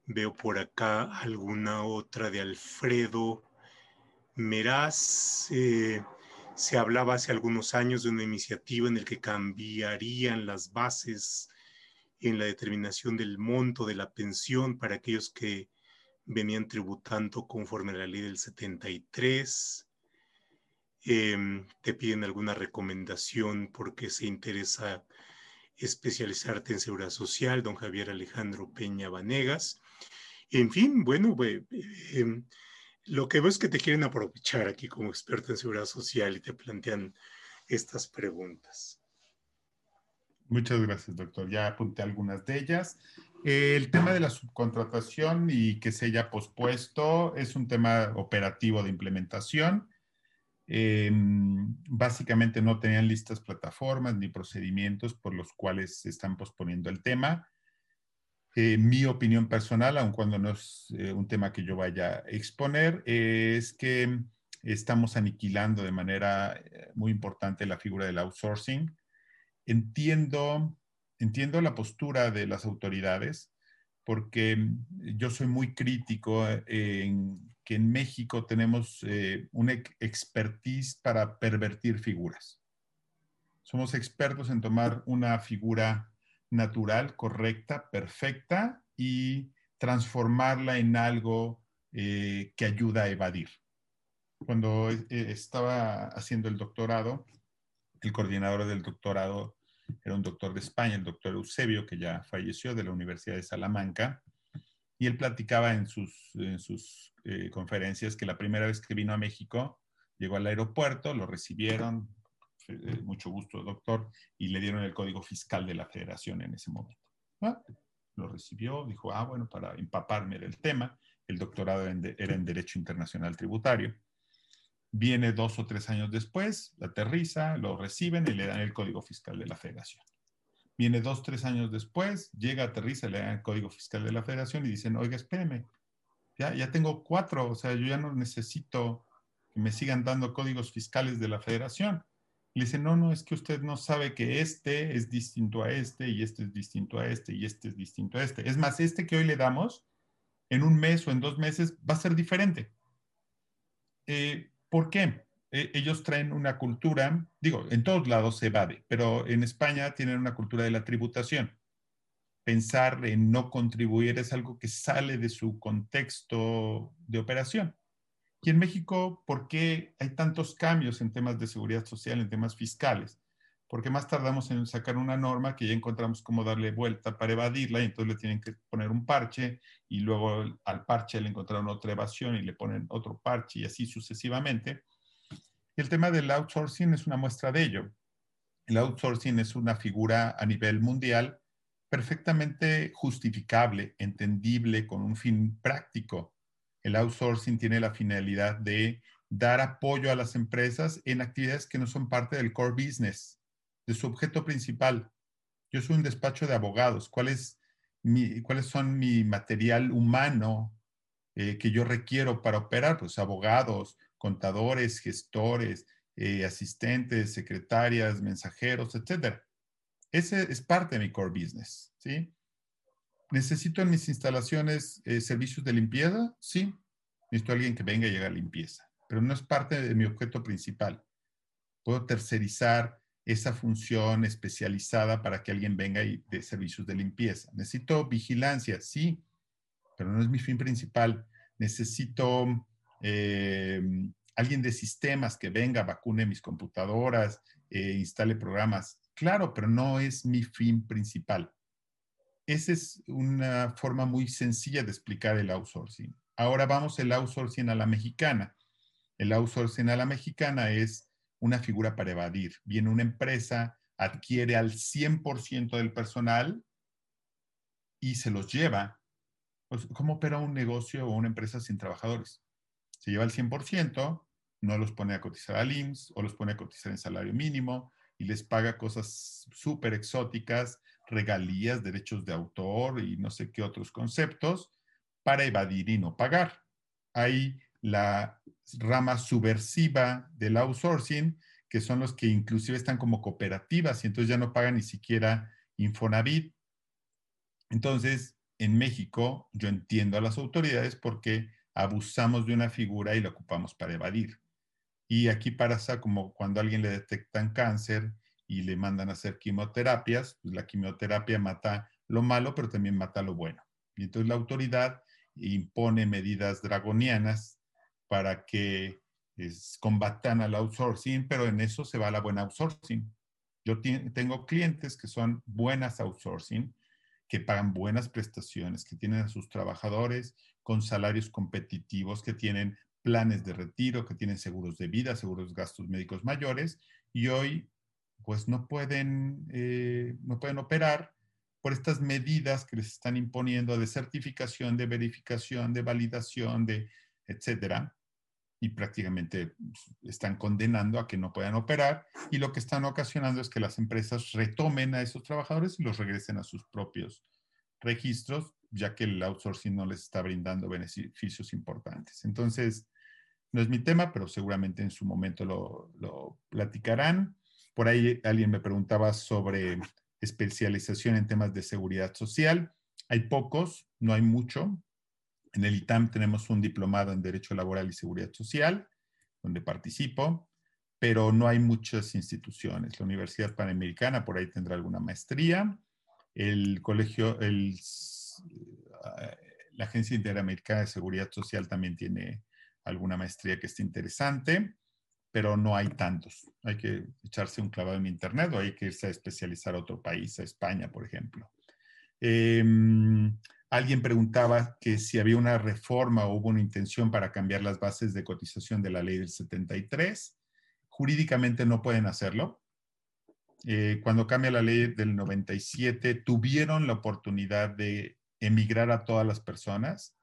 A: veo por acá alguna otra de Alfredo Meraz. Eh, se hablaba hace algunos años de una iniciativa en la que cambiarían las bases en la determinación del monto de la pensión para aquellos que venían tributando conforme a la ley del 73. Em, te piden alguna recomendación porque se interesa especializarte en seguridad social, don Javier Alejandro Peña Vanegas. En fin, bueno, em, lo que veo es que te quieren aprovechar aquí como experto en seguridad social y te plantean estas preguntas.
B: Muchas gracias, doctor. Ya apunté algunas de ellas. El tema de la subcontratación y que se haya pospuesto es un tema operativo de implementación. Em, básicamente no tenían listas plataformas ni procedimientos por los cuales se están posponiendo el tema. Eh, mi opinión personal, aun cuando no es eh, un tema que yo vaya a exponer, es que estamos aniquilando de manera eh, muy importante la figura del outsourcing. Entiendo, entiendo la postura de las autoridades porque yo soy muy crítico en que en México tenemos eh, una expertise para pervertir figuras. Somos expertos en tomar una figura natural, correcta, perfecta y transformarla en algo eh, que ayuda a evadir. Cuando eh, estaba haciendo el doctorado, el coordinador del doctorado era un doctor de España, el doctor Eusebio, que ya falleció de la Universidad de Salamanca, y él platicaba en sus, en sus eh, conferencias que la primera vez que vino a México, llegó al aeropuerto, lo recibieron, eh, mucho gusto, doctor, y le dieron el código fiscal de la federación en ese momento. Ah, lo recibió, dijo, ah, bueno, para empaparme del tema, el doctorado era en Derecho Internacional Tributario. Viene dos o tres años después, aterriza, lo reciben y le dan el código fiscal de la federación. Viene dos, tres años después, llega, aterriza, le dan el código fiscal de la federación y dicen, oiga, espéreme, ya, tengo cuatro, o sea, yo ya no necesito que me sigan dando códigos fiscales de la federación. Le dice, no, no, es que usted no sabe que este es distinto a este y este es distinto a este y este es distinto a este. Es más, este que hoy le damos, en un mes o en dos meses, va a ser diferente. Eh, ¿Por qué? Eh, ellos traen una cultura, digo, en todos lados se evade, pero en España tienen una cultura de la tributación pensar en no contribuir es algo que sale de su contexto de operación. Y en México, ¿por qué hay tantos cambios en temas de seguridad social, en temas fiscales? Porque más tardamos en sacar una norma que ya encontramos cómo darle vuelta para evadirla y entonces le tienen que poner un parche y luego al parche le encontraron otra evasión y le ponen otro parche y así sucesivamente. El tema del outsourcing es una muestra de ello. El outsourcing es una figura a nivel mundial perfectamente justificable, entendible, con un fin práctico. El outsourcing tiene la finalidad de dar apoyo a las empresas en actividades que no son parte del core business, de su objeto principal. Yo soy un despacho de abogados. ¿Cuál es ¿Cuáles son mi material humano eh, que yo requiero para operar? Pues abogados, contadores, gestores, eh, asistentes, secretarias, mensajeros, etcétera. Ese es parte de mi core business, ¿sí? ¿Necesito en mis instalaciones eh, servicios de limpieza? Sí. Necesito a alguien que venga y haga limpieza, pero no es parte de mi objeto principal. Puedo tercerizar esa función especializada para que alguien venga y dé servicios de limpieza. Necesito vigilancia, sí, pero no es mi fin principal. Necesito eh, alguien de sistemas que venga, vacune mis computadoras, eh, instale programas. Claro, pero no es mi fin principal. Esa es una forma muy sencilla de explicar el outsourcing. Ahora vamos el outsourcing a la mexicana. El outsourcing a la mexicana es una figura para evadir. Viene una empresa, adquiere al 100% del personal y se los lleva Pues, ¿Cómo opera un negocio o una empresa sin trabajadores? Se lleva el 100%, no los pone a cotizar al IMSS o los pone a cotizar en salario mínimo y les paga cosas súper exóticas, regalías, derechos de autor y no sé qué otros conceptos para evadir y no pagar. Hay la rama subversiva del outsourcing, que son los que inclusive están como cooperativas y entonces ya no pagan ni siquiera Infonavit. Entonces, en México, yo entiendo a las autoridades porque abusamos de una figura y la ocupamos para evadir. Y aquí pasa como cuando a alguien le detectan cáncer y le mandan a hacer quimioterapias, pues la quimioterapia mata lo malo, pero también mata lo bueno. Y entonces la autoridad impone medidas dragonianas para que combatan al outsourcing, pero en eso se va la buena outsourcing. Yo tengo clientes que son buenas outsourcing, que pagan buenas prestaciones, que tienen a sus trabajadores con salarios competitivos, que tienen planes de retiro, que tienen seguros de vida, seguros de gastos médicos mayores, y hoy pues no pueden, eh, no pueden operar por estas medidas que les están imponiendo de certificación, de verificación, de validación, de etcétera, y prácticamente están condenando a que no puedan operar y lo que están ocasionando es que las empresas retomen a esos trabajadores y los regresen a sus propios registros, ya que el outsourcing no les está brindando beneficios importantes. Entonces, no es mi tema, pero seguramente en su momento lo, lo platicarán. Por ahí alguien me preguntaba sobre especialización en temas de seguridad social. Hay pocos, no hay mucho. En el ITAM tenemos un diplomado en Derecho Laboral y Seguridad Social, donde participo, pero no hay muchas instituciones. La Universidad Panamericana por ahí tendrá alguna maestría. El colegio, el, eh, la Agencia Interamericana de Seguridad Social también tiene alguna maestría que está interesante, pero no hay tantos. Hay que echarse un clavado en Internet o hay que irse a especializar a otro país, a España, por ejemplo. Eh, Alguien preguntaba que si había una reforma o hubo una intención para cambiar las bases de cotización de la ley del 73. Jurídicamente no pueden hacerlo. Eh, cuando cambia la ley del 97, tuvieron la oportunidad de emigrar a todas las personas.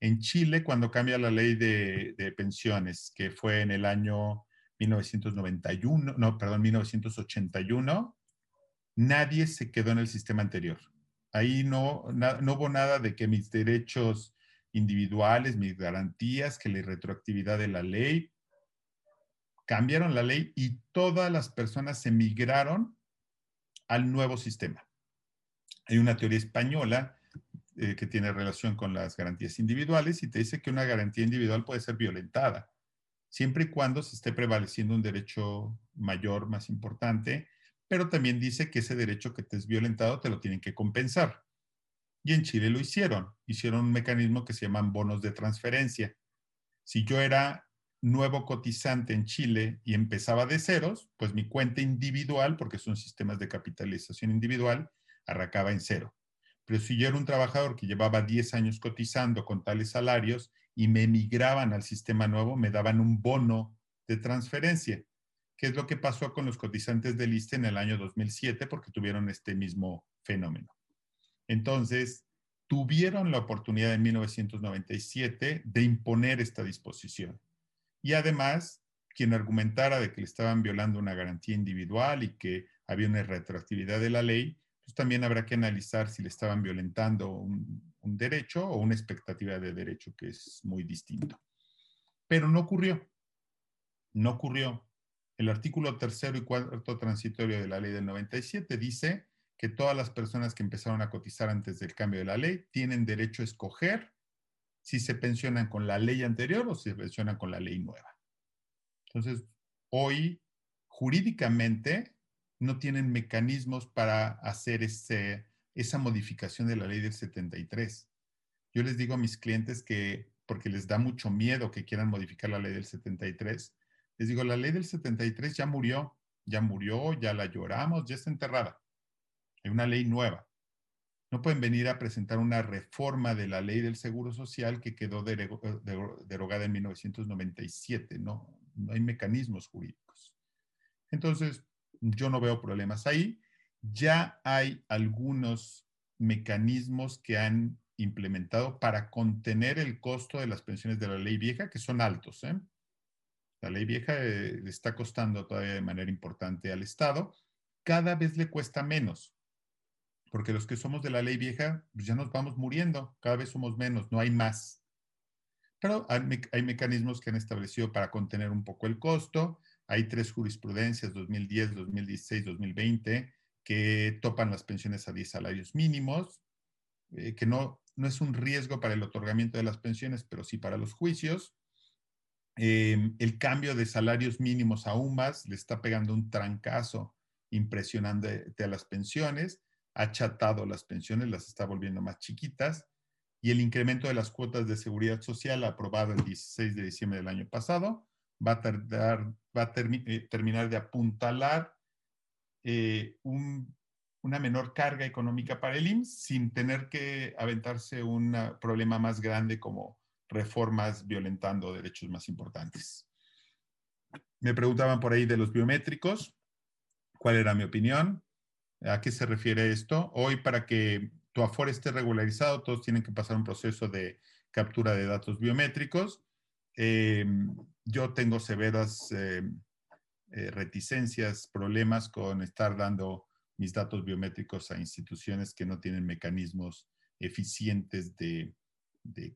B: En Chile, cuando cambia la ley de, de pensiones, que fue en el año 1991, no, perdón, 1981, nadie se quedó en el sistema anterior Ahí no, no hubo nada de que mis derechos individuales, mis garantías, que la retroactividad de la ley, cambiaron la ley y todas las personas emigraron al nuevo sistema. Hay una teoría española eh, que tiene relación con las garantías individuales y te dice que una garantía individual puede ser violentada, siempre y cuando se esté prevaleciendo un derecho mayor, más importante, pero también dice que ese derecho que te es violentado te lo tienen que compensar. Y en Chile lo hicieron. Hicieron un mecanismo que se llaman bonos de transferencia. Si yo era nuevo cotizante en Chile y empezaba de ceros, pues mi cuenta individual, porque son sistemas de capitalización individual, arrancaba en cero. Pero si yo era un trabajador que llevaba 10 años cotizando con tales salarios y me emigraban al sistema nuevo, me daban un bono de transferencia qué es lo que pasó con los cotizantes del ISTE en el año 2007 porque tuvieron este mismo fenómeno. Entonces, tuvieron la oportunidad en 1997 de imponer esta disposición. Y además, quien argumentara de que le estaban violando una garantía individual y que había una retroactividad de la ley, pues también habrá que analizar si le estaban violentando un, derecho o una expectativa de derecho que es muy distinto. Pero no ocurrió. No ocurrió. El artículo tercero y cuarto transitorio de la ley del 97 dice que todas las personas que empezaron a cotizar antes del cambio de la ley tienen derecho a escoger si se pensionan con la ley anterior o si se pensionan con la ley nueva. Entonces, hoy, jurídicamente, no tienen mecanismos para hacer ese, esa modificación de la ley del 73. Yo les digo a mis clientes que, porque les da mucho miedo que quieran modificar la ley del 73, les digo, la ley del 73 ya murió, ya murió, ya la lloramos, ya está enterrada. Hay una ley nueva. No pueden venir a presentar una reforma de la ley del Seguro Social que quedó derogada en 1997. No, no hay mecanismos jurídicos. Entonces, yo no veo problemas ahí. Ya hay algunos mecanismos que han implementado para contener el costo de las pensiones de la ley vieja, que son altos. ¿eh? La ley vieja eh, está costando todavía de manera importante al Estado. Cada vez le cuesta menos, porque los que somos de la ley vieja, pues ya nos vamos muriendo, cada vez somos menos, no hay más. Pero hay, hay mecanismos que han establecido para contener un poco el costo. Hay tres jurisprudencias, 2010, 2016, 2020, que topan las pensiones a 10 salarios mínimos, eh, que no, no es un riesgo para el otorgamiento de las pensiones, pero sí para los juicios. Em, el cambio de salarios mínimos aún más le está pegando un trancazo impresionante a las pensiones, ha achatado las pensiones, las está volviendo más chiquitas, y el incremento de las cuotas de seguridad social aprobado el 16 de diciembre del año pasado va a, tardar, va a eh, terminar de apuntalar eh, un una menor carga económica para el IMSS sin tener que aventarse un problema más grande como reformas violentando derechos más importantes. Me preguntaban por ahí de los biométricos, cuál era mi opinión, a qué se refiere esto. Hoy para que tu Afore esté regularizado, todos tienen que pasar un proceso de captura de datos biométricos. Em, yo tengo severas em, eh, reticencias, problemas con estar dando mis datos biométricos a instituciones que no tienen mecanismos eficientes de,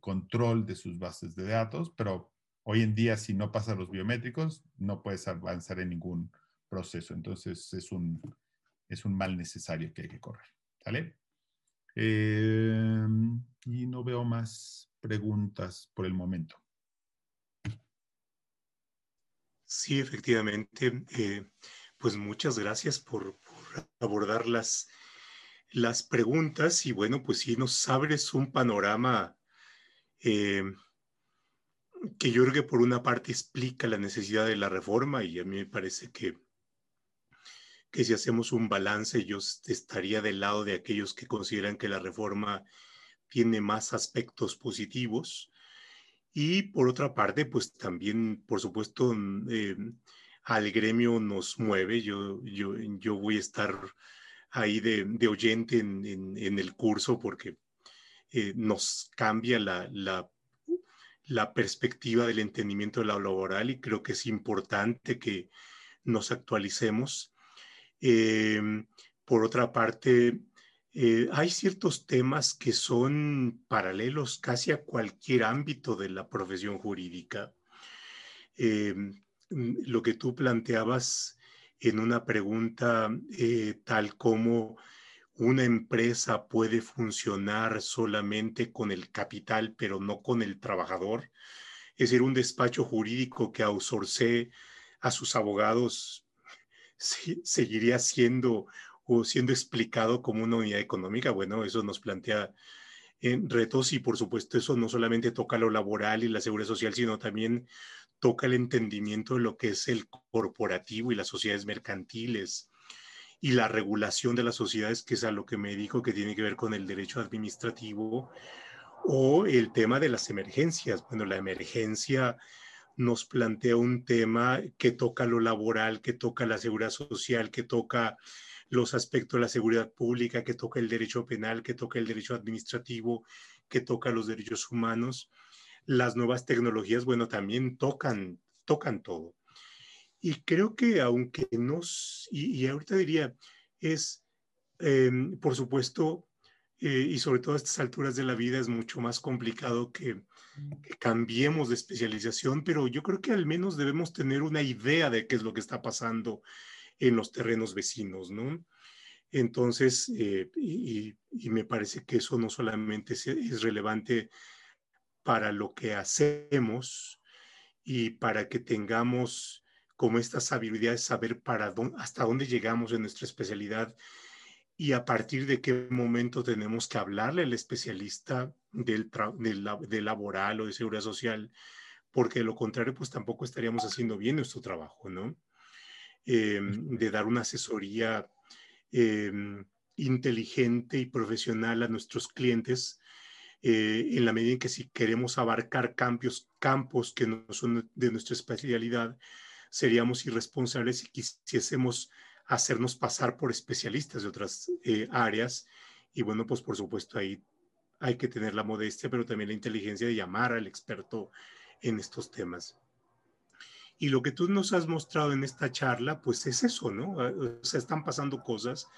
B: control de sus bases de datos, pero hoy en día si no pasas los biométricos no puedes avanzar en ningún proceso. Entonces es un, es un mal necesario que hay que correr. Em, y no veo más preguntas por el momento.
A: Sí, efectivamente. Eh, pues muchas gracias por, abordar las, las si y bueno, pues sí nos abres un panorama eh, que yo creo que por una parte explica la necesidad de la reforma y a mí me parece que, que si hacemos un balance yo estaría del lado de aquellos que consideran que la reforma tiene más aspectos positivos y por otra parte pues también por supuesto eh, al gremio nos mueve. Yo, yo, yo voy a estar ahí de, oyente en, en, el curso porque eh, nos cambia la, la, la, perspectiva del entendimiento de la laboral y creo que es importante que nos actualicemos. Em, por otra parte, eh, hay ciertos temas que son paralelos casi a cualquier ámbito de la profesión jurídica. Eh, Mm, lo que tú planteabas en una pregunta eh, tal como una empresa puede funcionar solamente con el capital, pero no con el trabajador. Es decir, un despacho jurídico que outsource a sus abogados seguiría siendo o siendo explicado como una unidad económica. Bueno, eso nos plantea en retos y por supuesto eso no solamente toca lo laboral y la seguridad social, sino también toca el entendimiento de lo que es el corporativo y las sociedades mercantiles y la regulación de las sociedades, que es a lo que me dijo que tiene que ver con el derecho administrativo, o el tema de las emergencias. Bueno, la emergencia nos plantea un tema que toca lo laboral, que toca la seguridad social, que toca los aspectos de la seguridad pública, que toca el derecho penal, que toca el derecho administrativo, que toca los derechos humanos las nuevas tecnologías, bueno, también tocan, tocan todo. Y creo que aunque nos, y, ahorita diría, es, em, por supuesto, eh, y sobre todo a estas alturas de la vida es mucho más complicado que, que, cambiemos de especialización, pero yo creo que al menos debemos tener una idea de qué es lo que está pasando en los terrenos vecinos, ¿no? Entonces, eh, y, me parece que eso no solamente es, relevante para lo que hacemos y para que tengamos como esta sabiduría de saber para hasta dónde llegamos en nuestra especialidad y a partir de qué momento tenemos que hablarle al especialista del, del, laboral o de seguridad social, porque de lo contrario, pues tampoco estaríamos haciendo bien nuestro trabajo, ¿no? Em, de dar una asesoría em, inteligente y profesional a nuestros clientes eh, en la medida en que si queremos abarcar cambios, campos que no son de nuestra especialidad, seríamos irresponsables si quisiésemos hacernos pasar por especialistas de otras eh, áreas. Y bueno, pues por supuesto ahí hay que tener la modestia, pero también la inteligencia de llamar al experto en estos temas. Y lo que tú nos has mostrado en esta charla, pues es eso, ¿no? Ah, o sea, están pasando cosas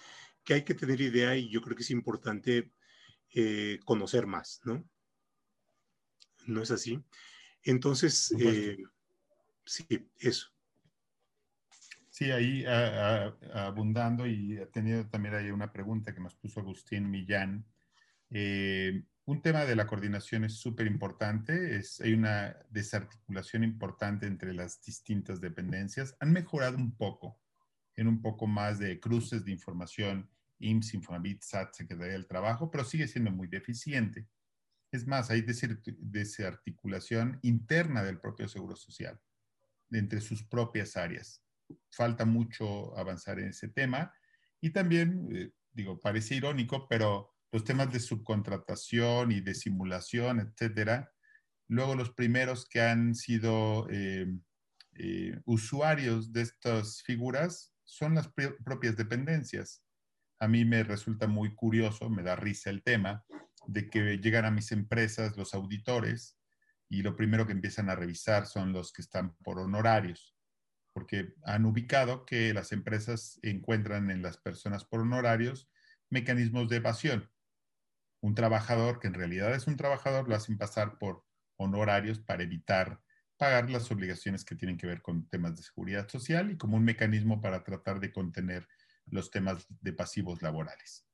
A: que hay que tener idea y yo creo que es importante eh, conocer más, ¿no? ¿No es así? Entonces, eh, sí, eso.
B: Sí, ahí abundando y tenido también ahí una pregunta que nos puso Agustín Millán. Eh, un tema de la coordinación es súper importante, hay una desarticulación importante entre las distintas dependencias. Han mejorado un poco, en un poco más de cruces de información, IMSS, Infonavit, SAT, Secretaría del Trabajo, pero sigue siendo muy deficiente. Es más, hay desarticulación interna del propio Seguro Social, entre sus propias áreas falta mucho avanzar en ese tema. Y también, eh, digo, parece irónico, pero los temas de subcontratación y de simulación, etcétera, luego los primeros que han sido eh, eh, usuarios de estas figuras son las propias dependencias. A mí me resulta muy curioso, me da risa el tema de que llegan a mis empresas los auditores y lo primero que empiezan a revisar son los que están por honorarios porque han ubicado que las empresas encuentran en las personas por honorarios mecanismos de evasión. Un trabajador, que en realidad es un trabajador, lo hacen pasar por honorarios para evitar pagar las obligaciones que tienen que ver con temas de seguridad social y como un mecanismo para tratar de contener los temas de pasivos laborales.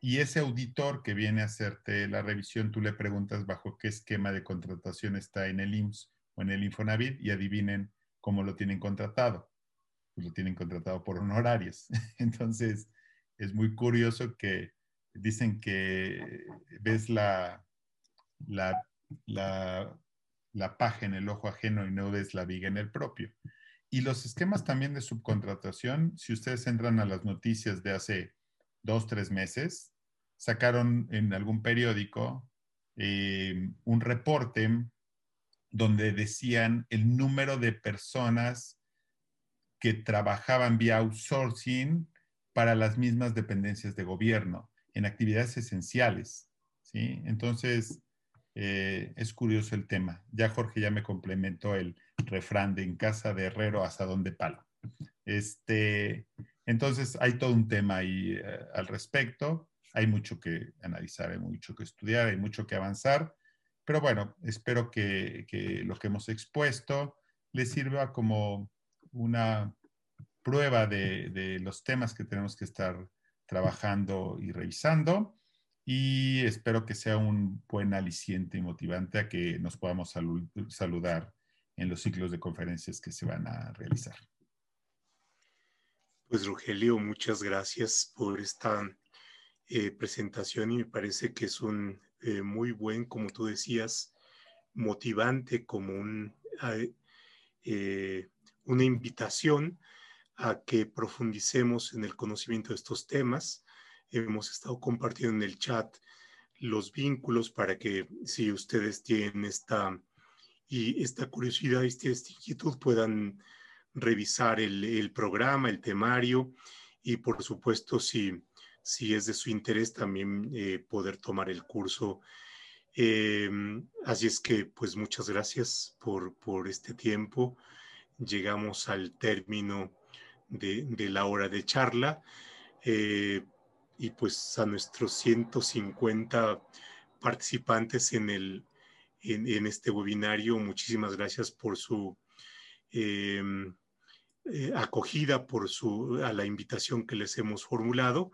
B: Y ese auditor que viene a hacerte la revisión, tú le preguntas bajo qué esquema de contratación está en el IMSS o en el Infonavit y adivinen cómo lo tienen contratado. Pues lo tienen contratado por honorarios. Entonces, es muy curioso que dicen que ves la, la, la, paja en el ojo ajeno y no ves la viga en el propio. Y los esquemas también de subcontratación, si ustedes entran a las noticias de hace dos, tres meses, sacaron en algún periódico eh, un reporte donde decían el número de personas que trabajaban vía outsourcing para las mismas dependencias de gobierno en actividades esenciales. ¿sí? Entonces, eh, es curioso el tema. Ya Jorge ya me complementó el refrán de en casa de herrero hasta donde palo. Este, entonces, hay todo un tema ahí eh, al respecto. Hay mucho que analizar, hay mucho que estudiar, hay mucho que avanzar. Pero bueno, espero que, lo que hemos expuesto les sirva como una prueba de, los temas que tenemos que estar trabajando y revisando. Y espero que sea un buen aliciente y motivante a que nos podamos saludar en los ciclos de conferencias que se van a realizar.
A: Pues Rogelio, muchas gracias por esta eh, presentación y me parece que es un eh, muy buen, como tú decías, motivante, como un, eh, una invitación a que profundicemos en el conocimiento de estos temas. Hemos estado compartiendo en el chat los vínculos para que si ustedes tienen esta, y esta curiosidad, esta, inquietud, puedan revisar el, programa, el temario y por supuesto si si es de su interés también eh, poder tomar el curso. Em, así es que, pues muchas gracias por, por este tiempo. Llegamos al término de, la hora de charla eh, y pues a nuestros 150 participantes en, el, en, este webinario, muchísimas gracias por su em, eh, acogida, por su, a la invitación que les hemos formulado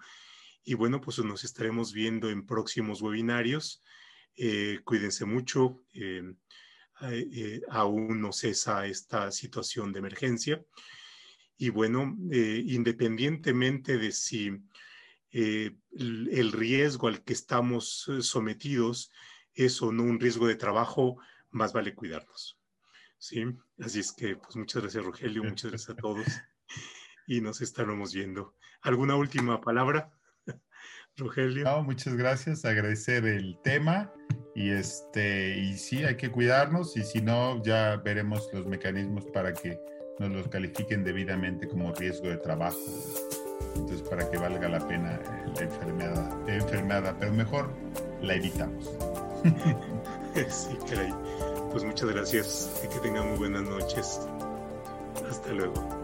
A: y bueno, pues nos estaremos viendo en próximos webinarios. Eh, cuídense mucho. Eh, eh, aún no cesa esta situación de emergencia. Y bueno, independientemente de si el riesgo al que estamos sometidos es o no un riesgo de trabajo, más vale cuidarnos. Sí, así es que pues muchas gracias Rogelio, muchas gracias a todos y nos estaremos viendo. ¿Alguna última palabra?
B: Rogelio. muchas gracias, agradecer el tema y este y sí hay que cuidarnos y si no ya veremos los mecanismos para que nos los califiquen debidamente como riesgo de trabajo Entonces, para que valga la pena la enfermedad, enfermedad pero mejor la evitamos.
A: sí, caray. Pues muchas gracias y que tengan muy buenas noches. Hasta luego.